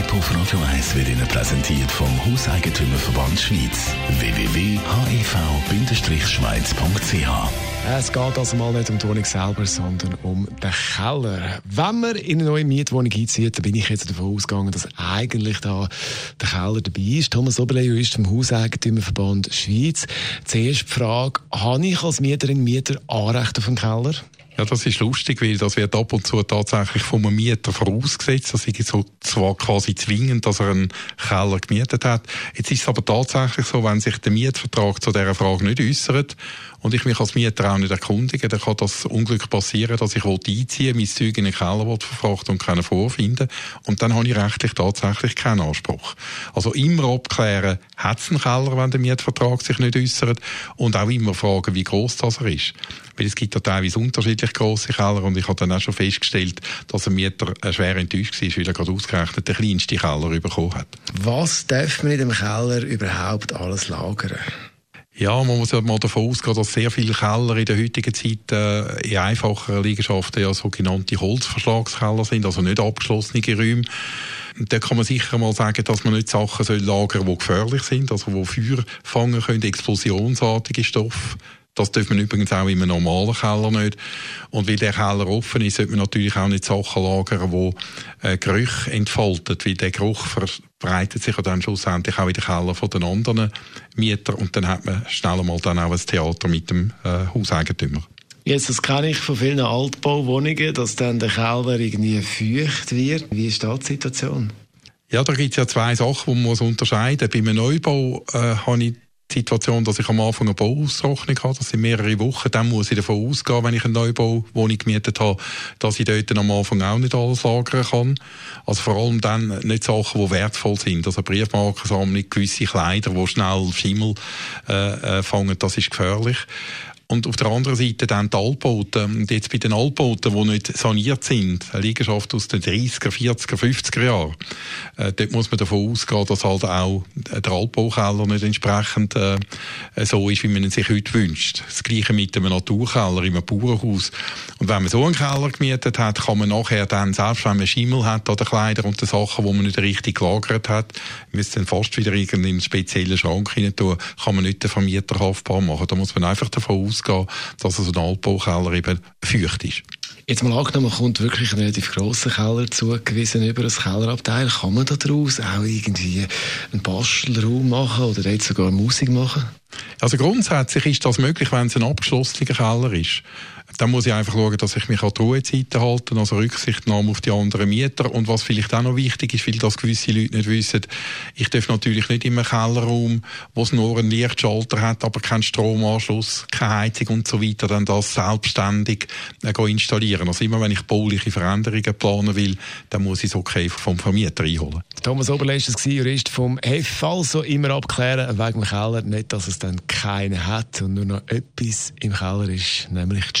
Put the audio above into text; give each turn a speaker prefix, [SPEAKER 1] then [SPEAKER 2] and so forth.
[SPEAKER 1] Wohntipp auf Radio 1 wird Ihnen präsentiert vom Hauseigentümerverband Schweiz. www.hev-schweiz.ch
[SPEAKER 2] es geht also mal nicht um die Wohnung selber, sondern um den Keller. Wenn man in eine neue Mietwohnung einzieht, dann bin ich jetzt davon ausgegangen, dass eigentlich da der Keller dabei ist. Thomas Oberleo ist vom Hauseigentümerverband Schweiz. Zuerst die Frage, habe ich als Mieterin, Mieter Anrecht auf den Keller?
[SPEAKER 3] Ja, das ist lustig, weil das wird ab und zu tatsächlich vom Mieter vorausgesetzt. Das ist so zwar quasi zwingend, dass er einen Keller gemietet hat. Jetzt ist es aber tatsächlich so, wenn sich der Mietvertrag zu dieser Frage nicht äußert und ich mich als Mieter auch nicht erkundige, dann kann das Unglück passieren, dass ich einziehen mein Zeug in den Keller verfrachten und keinen vorfinden und dann habe ich rechtlich tatsächlich keinen Anspruch. Also immer abklären, hat es einen Keller, wenn der Mietvertrag sich nicht äußert und auch immer fragen, wie groß das er ist. Weil es gibt ja teilweise unterschiedlich grosse Keller und ich habe dann auch schon festgestellt, dass ein Mieter äh, schwer enttäuscht war, weil er gerade ausgerechnet den kleinsten Keller bekommen hat.
[SPEAKER 2] Was darf man in dem Keller überhaupt alles lagern?
[SPEAKER 3] Ja, man muss ja mal davon ausgehen, dass sehr viele Keller in der heutigen Zeit äh, in einfacheren Liegenschaften ja sogenannte Holzverschlagskeller sind, also nicht abgeschlossene Räume. Da kann man sicher mal sagen, dass man nicht Sachen soll lagern, die gefährlich sind, also wo Feuer fangen können, explosionsartige Stoffe das dürfen man übrigens auch in einem normalen Keller nicht. Und weil der Keller offen ist, sollte man natürlich auch nicht Sachen lagern, die äh, Gerüche entfalten, weil der Geruch verbreitet sich dann schlussendlich auch in den Keller von den anderen Mietern und dann hat man schnell mal dann auch ein Theater mit dem äh, Hauseigentümer.
[SPEAKER 2] Jetzt, das kenne ich von vielen Altbauwohnungen, dass dann der Keller irgendwie feucht wird. Wie ist da die Situation?
[SPEAKER 3] Ja, da gibt es ja zwei Sachen, die man unterscheiden muss. Bei einem Neubau äh, habe ich Situation, dass ich am Anfang eine Bauaustrocknung habe, das sind mehrere Wochen, dann muss ich davon ausgehen, wenn ich eine Neubauwohnung gemietet habe, dass ich dort am Anfang auch nicht alles lagern kann. Also vor allem dann nicht Sachen, die wertvoll sind, also Briefmarkensammlung, gewisse Kleider, die schnell Schimmel äh, äh, fangen, das ist gefährlich. Und auf der anderen Seite dann die Altbauten. Und jetzt bei den Altbauten, die nicht saniert sind, eine Liegenschaft aus den 30er, 40er, 50er Jahren, äh, dort muss man davon ausgehen, dass halt auch der Altbaukeller nicht entsprechend äh, so ist, wie man ihn sich heute wünscht. Das Gleiche mit einem Naturkeller in einem Bauernhaus. Und wenn man so einen Keller gemietet hat, kann man nachher dann, selbst wenn man Schimmel hat an den Kleidern und den Sachen, die man nicht richtig gelagert hat, müsste dann fast wieder in einen speziellen Schrank rein tun, kann man nicht den Vermieter haftbar machen. Da muss man einfach davon ausgehen, ausgehen, dass so ein Altbaukeller eben feucht ist.
[SPEAKER 2] Jetzt mal angenommen, kommt wirklich ein relativ grosser Keller zugewiesen über ein Kellerabteil. Kann man daraus auch irgendwie einen Bastelraum machen oder jetzt sogar Musik machen?
[SPEAKER 3] Also grundsätzlich ist das möglich, wenn es ein abgeschlossener Keller ist. Dann muss ich einfach schauen, dass ich mich an die Ruhezeiten halte, also Rücksichtnahme auf die anderen Mieter. Und was vielleicht auch noch wichtig ist, weil das gewisse Leute nicht wissen, ich darf natürlich nicht in einem Kellerraum, wo es nur einen Lichtschalter hat, aber keinen Stromanschluss, keine Heizung und so weiter, dann das selbstständig äh, installieren. Also immer wenn ich bauliche Veränderungen planen will, dann muss ich es okay vom Vermieter einholen.
[SPEAKER 2] Thomas Oberleist war Jurist vom F. Also immer abklären wegen dem Keller, nicht, dass es dann keinen hat und nur noch etwas im Keller ist, nämlich die